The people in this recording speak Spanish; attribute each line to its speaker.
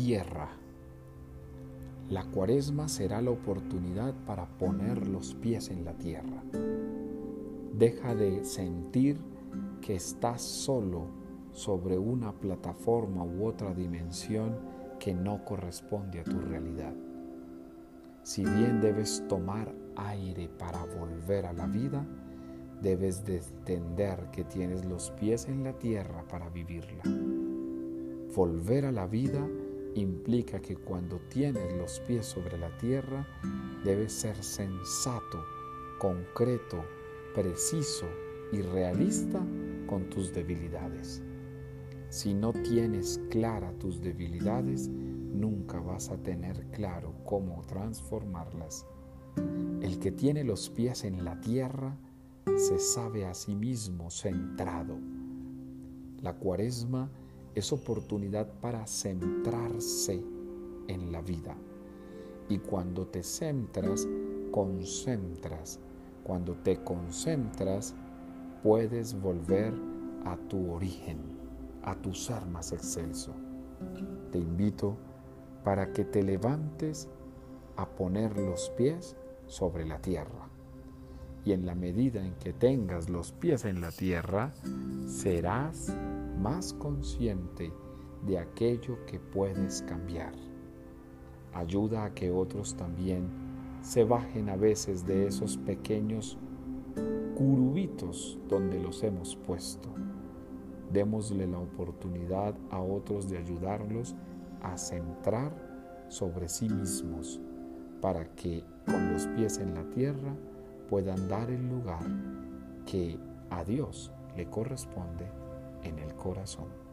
Speaker 1: tierra. La cuaresma será la oportunidad para poner los pies en la tierra. Deja de sentir que estás solo sobre una plataforma u otra dimensión que no corresponde a tu realidad. Si bien debes tomar aire para volver a la vida, debes de entender que tienes los pies en la tierra para vivirla. Volver a la vida implica que cuando tienes los pies sobre la tierra, debes ser sensato, concreto, preciso y realista con tus debilidades. Si no tienes clara tus debilidades, nunca vas a tener claro cómo transformarlas. El que tiene los pies en la tierra se sabe a sí mismo centrado. La cuaresma es oportunidad para centrarse en la vida. Y cuando te centras, concentras. Cuando te concentras, puedes volver a tu origen, a tu ser más excelso. Te invito para que te levantes a poner los pies sobre la tierra. Y en la medida en que tengas los pies en la tierra, serás más consciente de aquello que puedes cambiar. Ayuda a que otros también se bajen a veces de esos pequeños curubitos donde los hemos puesto. Démosle la oportunidad a otros de ayudarlos a centrar sobre sí mismos para que con los pies en la tierra puedan dar el lugar que a Dios le corresponde en el corazón.